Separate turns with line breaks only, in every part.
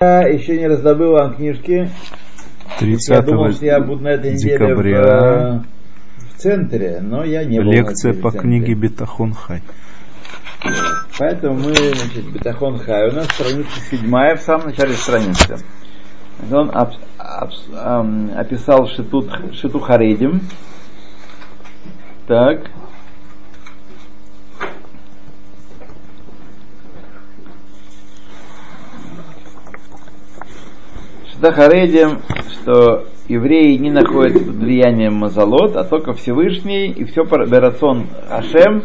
Я еще не раздобыл вам книжки.
30
Я думал, что я буду на этой неделе в,
декабря.
э, в центре, но я не был.
Лекция по книге Бетахон Хай.
Поэтому мы, значит, Бетахон Хай. У нас страница седьмая, в самом начале страницы. Он об- об- ам, описал Шитут, Шиту Харидим. Так. Шита Харидим, что евреи не находятся под влиянием Мазалот, а только Всевышний, и все Берацон Ашем,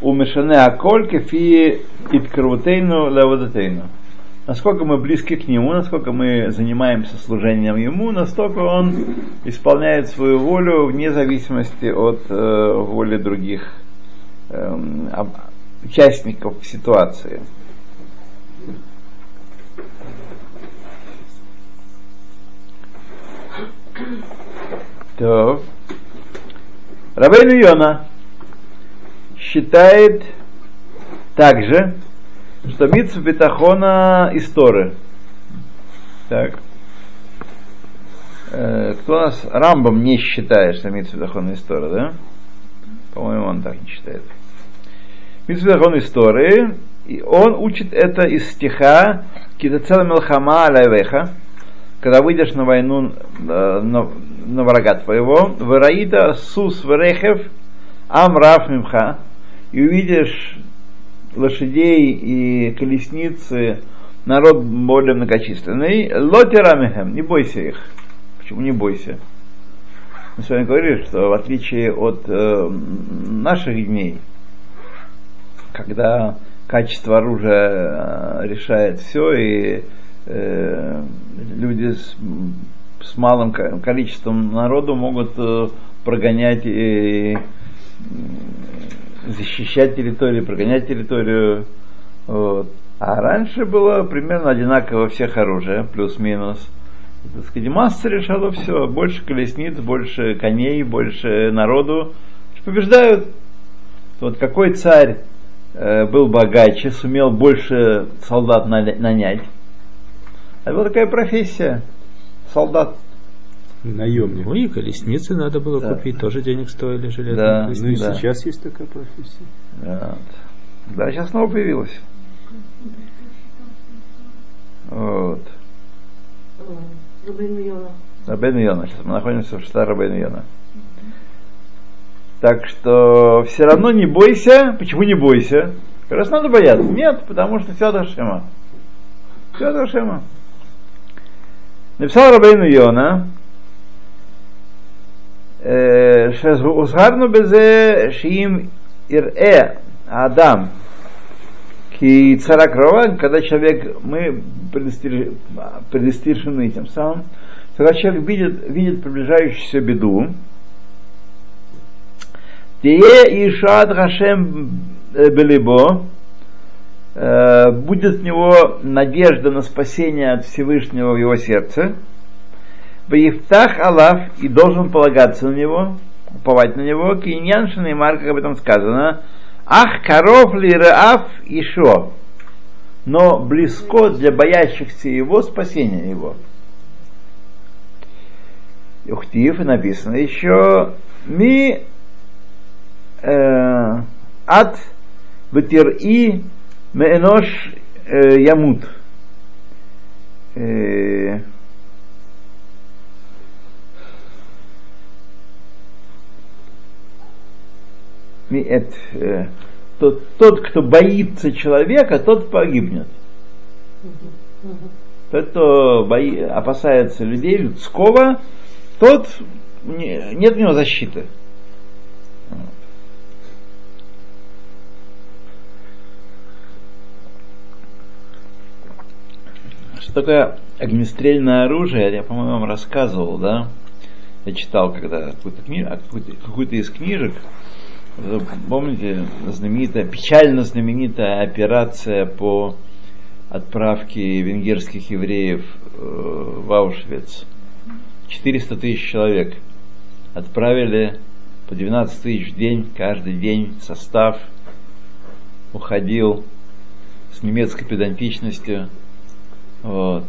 умешане аколь кефи иткрутейну леводатейну. Насколько мы близки к Нему, насколько мы занимаемся служением Ему, настолько Он исполняет свою волю вне зависимости от э, воли других об- участников ситуации. То. Рабейну Йона считает также, что митсу бетахона из. Так. Э, кто у нас Рамбом не считает, что митсу бетахона из да? По-моему, он так не считает. Митсу бетахона из и он учит это из стиха Китацел Мелхама Алайвеха, когда выйдешь на войну э, на, на врага твоего, Вараида Сус Врехев Амраф Мимха, и увидишь лошадей и колесницы, народ более многочисленный, лотерамихем, не бойся их. Почему не бойся? Мы с вами говорили, что в отличие от э, наших дней, когда качество оружия э, решает все, и э, люди с, с малым ко- количеством народу могут э, прогонять и защищать территорию, прогонять территорию. Вот. А раньше было примерно одинаково всех оружия, плюс-минус. Так сказать, масса решала все. Больше колесниц, больше коней, больше народу. Побеждают. Вот какой царь э, был богаче, сумел больше солдат нанять. Это была такая профессия. Солдат.
Наемник.
Ну и колесницы надо было
Да.
купить, тоже денег стоили железные
Да.
Ну и
колесницы.
Да.
сейчас есть такая профессия.
Вот. Да, сейчас снова появилась. Вот.
Рабейну Йона.
Сейчас мы находимся в штате Рабейну Йона. Так что все равно не бойся. Почему не бойся? Как раз надо бояться. Нет, потому что все от Ашема. Все от Ашема. Написал Рабейну Йона, э, Шезгарну безе шиим ирэ Адам. И царакрова, когда человек, мы предостережены тем самым, когда человек видит, видит приближающуюся беду, Тие Ишад Хашем э, Белибо, будет у него надежда на спасение от Всевышнего в его сердце, Баифтах Аллах и должен полагаться на него, уповать на него, Киньяншин и Марк, как об этом сказано, Ах, коров ли Раав Ишо, но близко для боящихся его спасение его. Ухтив, и написано еще, ми э, ат вытир и меэнош э, ямут. Э, э, тот, тот, кто боится человека, тот погибнет. Тот, кто бои, опасается людей, людского, тот не- нет у него защиты. Что такое огнестрельное оружие, я, по-моему, вам рассказывал, да? Я читал когда какую-то, кни... а, какую-то из книжек, помните, знаменитая, печально знаменитая операция по отправке венгерских евреев э, в Аушвиц. 400 тысяч человек отправили по 12 тысяч в день, каждый день состав уходил с немецкой педантичностью Вот.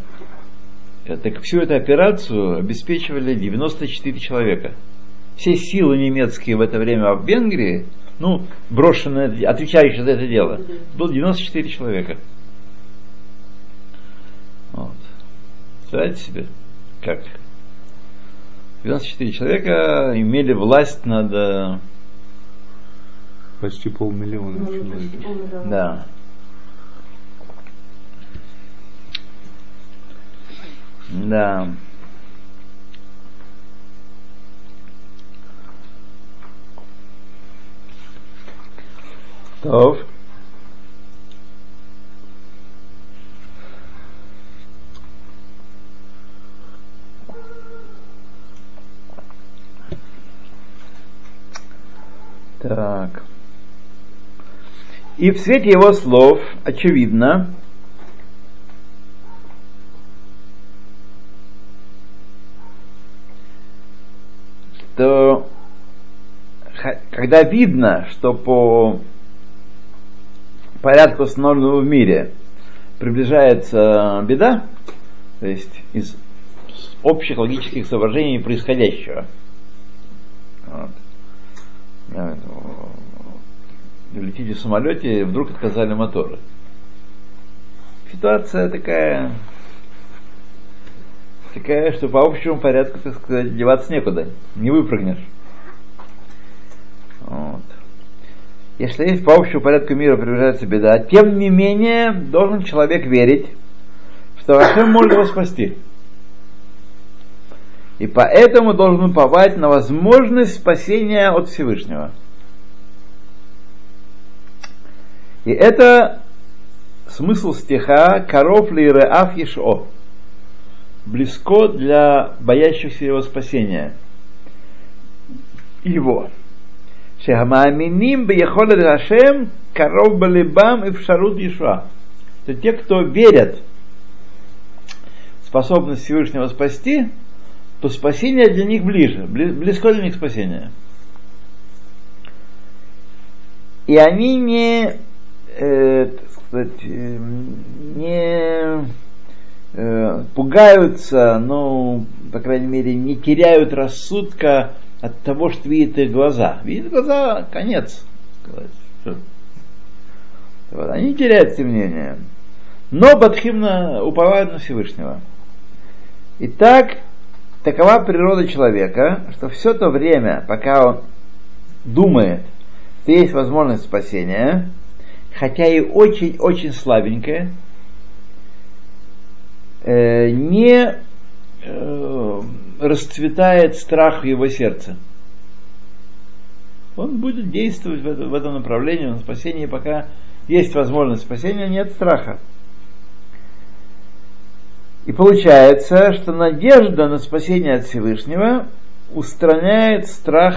Так всю эту операцию обеспечивали 94 человека. Все силы немецкие в это время в Венгрии, ну, брошенные, отвечающие за это дело, было 94 человека. Вот. Представляете себе, как? 94 человека имели власть над... э,
Почти полмиллиона человек.
Да. Да. Тов. Так. И в свете его слов очевидно, когда видно, что по порядку установленному в мире приближается беда, то есть из общих логических соображений происходящего. Вот. Э, Летите в самолете, и вдруг отказали моторы. Ситуация такая, такая, что по общему порядку, так сказать, деваться некуда, не выпрыгнешь. Вот. Если по общему порядку мира приближается беда, тем не менее должен человек верить, что Хашем может его спасти. И поэтому должен уповать на возможность спасения от Всевышнего. И это смысл стиха «Коров ли реав ешо» близко для боящихся его спасения. Его. Шехамааминим бияхолет Хашем коров балибам и в шарут Ешуа. То те, кто верят в способность Всевышнего спасти, то спасение для них ближе, бли- близко для них спасение. И они не, э, так сказать, э, не э, пугаются, ну, по крайней мере, не теряют рассудка от того, что видят их глаза. Видят глаза, конец. Вот, они теряют темнения. Но Бадхимна уповают на Всевышнего. Итак, такова природа человека, что все то время, пока он думает, что есть возможность спасения, хотя и очень-очень слабенькая, э, не э, расцветает страх в его сердце. Он будет действовать в, это- в этом направлении, на спасении, пока есть возможность спасения, нет страха. И получается, что надежда на спасение от Всевышнего устраняет страх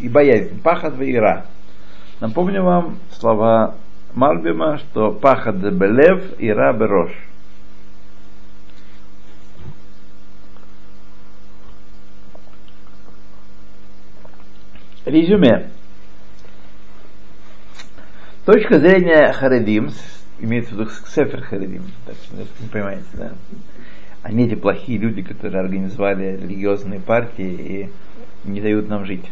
и боязнь, пахат ира. Напомню вам слова Мальбима, что пахат белев, ира берош. Резюме. Точка зрения Харедим, имеется в виду Сефер Харедим, так что вы понимаете, да? Они эти плохие люди, которые организовали религиозные партии и не дают нам жить.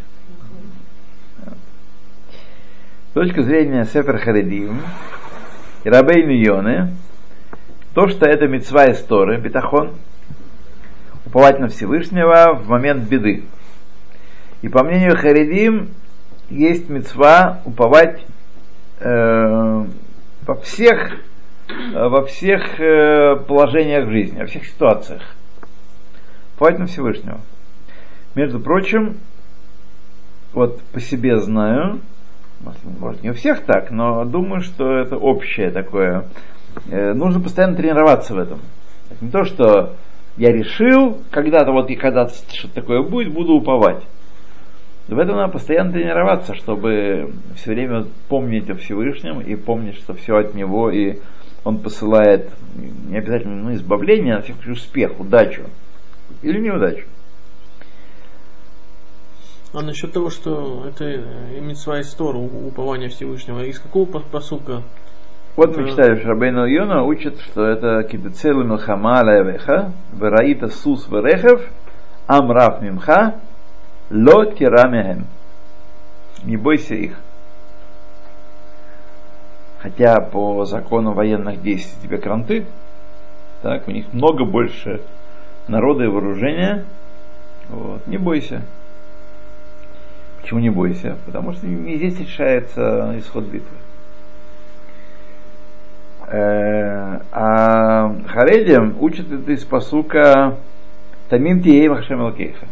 С точки зрения Сефер Харедим и Рабей Мионы, то, что это мецва из Торы, бетахон, уповать на Всевышнего в момент беды. И по мнению Харидим, есть мецва уповать э, во всех, э, во всех э, положениях жизни, во всех ситуациях. Уповать на Всевышнего. Между прочим, вот по себе знаю, может, не у всех так, но думаю, что это общее такое. Э, нужно постоянно тренироваться в этом. Это не то, что я решил, когда-то вот и когда-то что-то такое будет, буду уповать. В этом надо постоянно тренироваться, чтобы все время помнить о Всевышнем и помнить, что все от Него, и Он посылает не обязательно ну, избавление, а случай успех, удачу. Или неудачу.
А насчет того, что это митцва из Тора, упование Всевышнего, из какого по- посылка
Вот мы
Да.
читали, что Рабейну Йона учит, что это какие-то целые милхама левеха, вераита сус верехев, амраф мимха, ло тирамехем. Не бойся их. Хотя по закону военных действий тебе кранты, так, у них много больше народа и вооружения. Вот, не бойся. Почему не бойся? Потому что не здесь решается исход битвы. Э, А Харедим учит это из посука Тамим Тией Махшем Алкейха.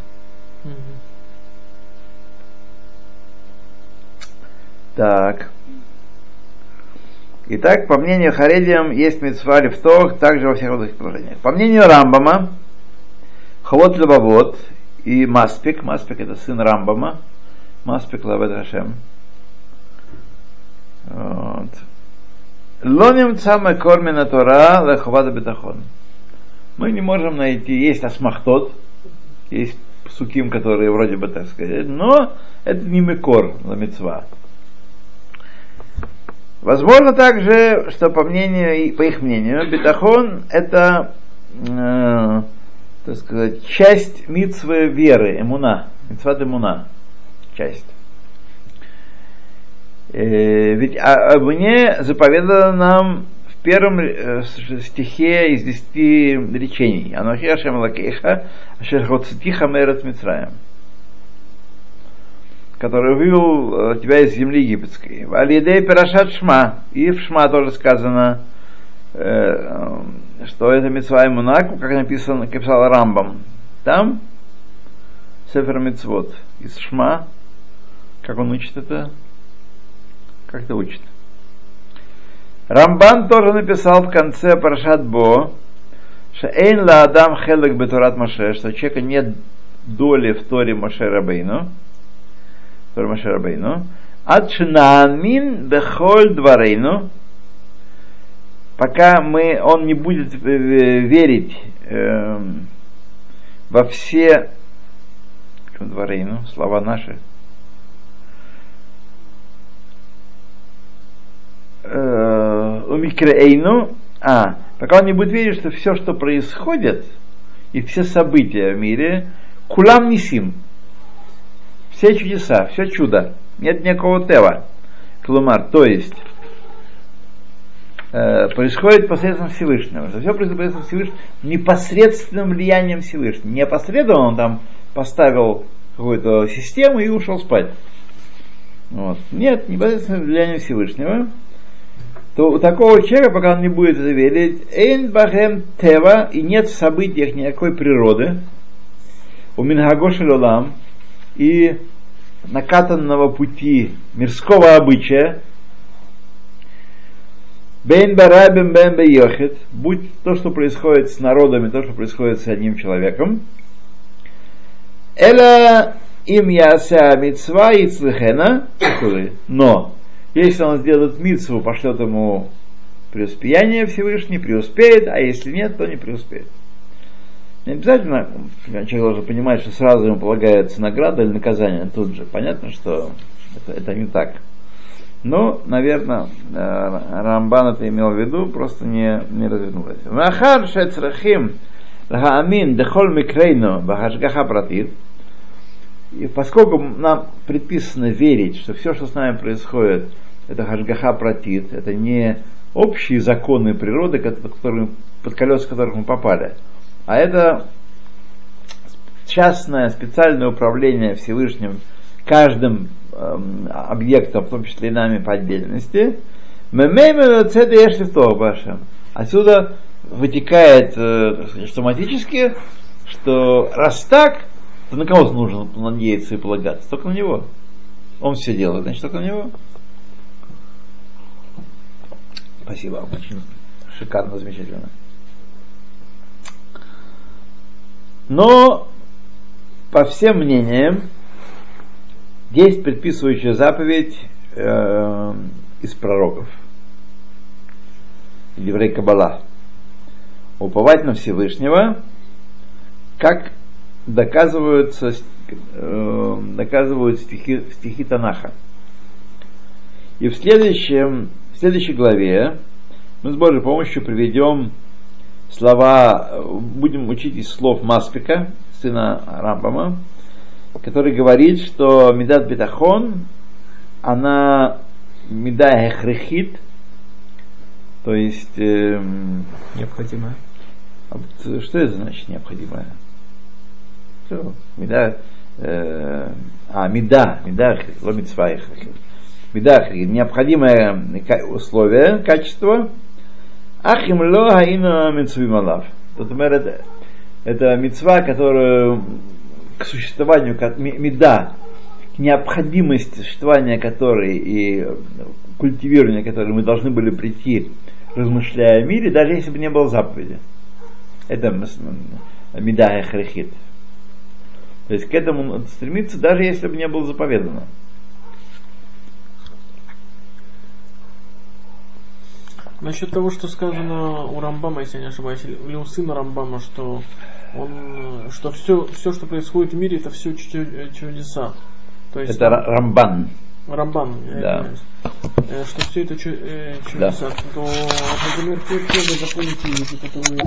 Так. Итак, по мнению Харедиям, есть митцва лифтох также во всех других положениях. По мнению Рамбама, Хавот Левавот и Маспик, Маспик это сын Рамбама, Маспик Лавед Хашем. Вот. Лоним цаме кормина Тора леховада бетахон. Мы не можем найти, есть асмахтот, есть суким, которые вроде бы так сказать, но это не мекор на мецва. Возможно также, что по мнению, по их мнению, бетахон это, э, так сказать, часть митцвы веры, эмуна, митцват эмуна, часть. Э, ведь о- об мне заповедано нам в первом э, стихе из десяти речений. Анохи Ашем Лакейха, Ашер Хоцетиха Мерет Мицраем который вывел э, тебя из земли египетской. Алидей Пирашат Шма. И в Шма тоже сказано, э, э, что это Митцва Мунаку, как написано, как писал Рамбам. Там Сефер Мицвод из Шма. Как он учит это? Как это учит? Рамбан тоже написал в конце Парашат Бо, что Эйн ла Адам хелек бетурат Маше, что человека нет доли в Торе Маше Рабейну, Торе Маше Рабейну, ад шинаамин бехоль дварейну, пока мы, он не будет э, э, верить эм, во все дварейну, слова наши, э, умикреэйну, а, пока он не будет верить, что все, что происходит, и все события в мире, кулам нисим, все чудеса, все чудо, нет никакого тева, клумар, то есть э, происходит посредством Всевышнего, что все происходит посредством Всевышнего, непосредственным влиянием Всевышнего, не опосредованно он там поставил какую-то систему и ушел спать. Вот. Нет, непосредственным влиянием Всевышнего. То у такого человека, пока он не будет это верить, эйн бахем тева, и нет в событиях никакой природы, у минхагоши лолам, и накатанного пути мирского обычая, бейн барабим бен бейохет, будь то, что происходит с народом, и то, что происходит с одним человеком, эла им яся митцва и цлихена, но если он сделает митцву, пошлет ему преуспеяние Всевышний, преуспеет, а если нет, то не преуспеет. Не обязательно человек должен понимать, что сразу ему полагается награда или наказание тут же. Понятно, что это, это не так. Но, наверное, Рамбан это имел в виду, просто не, не развернул это. Махар шецрахим лахаамин дехоль микрейну бахашгаха пратит. И поскольку нам предписано верить, что все, что с нами происходит, это хашгаха пратит, это не общие законы природы, под, которыми, под колеса которых мы попали, а это частное специальное управление Всевышним каждым эм, объектом, в том числе и нами по отдельности, Отсюда вытекает э, автоматически, что раз так, то на кого нужно надеяться и полагаться? Только на него. Он все делает, значит, только на него. Спасибо очень шикарно, замечательно. Но, по всем мнениям, есть предписывающая заповедь э, из пророков. Еврей Кабала. Уповать на Всевышнего, как доказываются, э, доказывают стихи, стихи Танаха. И в, следующем, в следующей главе Мы с Божьей помощью приведем слова, будем учить из слов Маспика, сына Рамбама, который говорит, что Медат Бетахон, она Меда Эхрехит, то есть, эм,
Необходимое.
а вот что это значит необходимое? Все, меда, э, а, меда, меда, ломитсва Меда, необходимое ка- условие, качество, ахим ло хаина митцвим алав. Тут это, это мецва, которую к существованию, как меда, к необходимости существования которой и культивирования которой мы должны были прийти, размышляя о мире, даже если бы не было заповеди. Это меда хрехит. То есть к этому стремиться, даже если бы не было заповедано.
Насчет того, что сказано у Рамбама, если я не ошибаюсь, или у сына Рамбама, что он, что все, все, что происходит в мире, это все чудеса. То есть
Это Ра- Рамбан.
Рамбан,
Да.
извиняюсь. Э, что все это э, чудеса, то, например, те книги, запомните, которые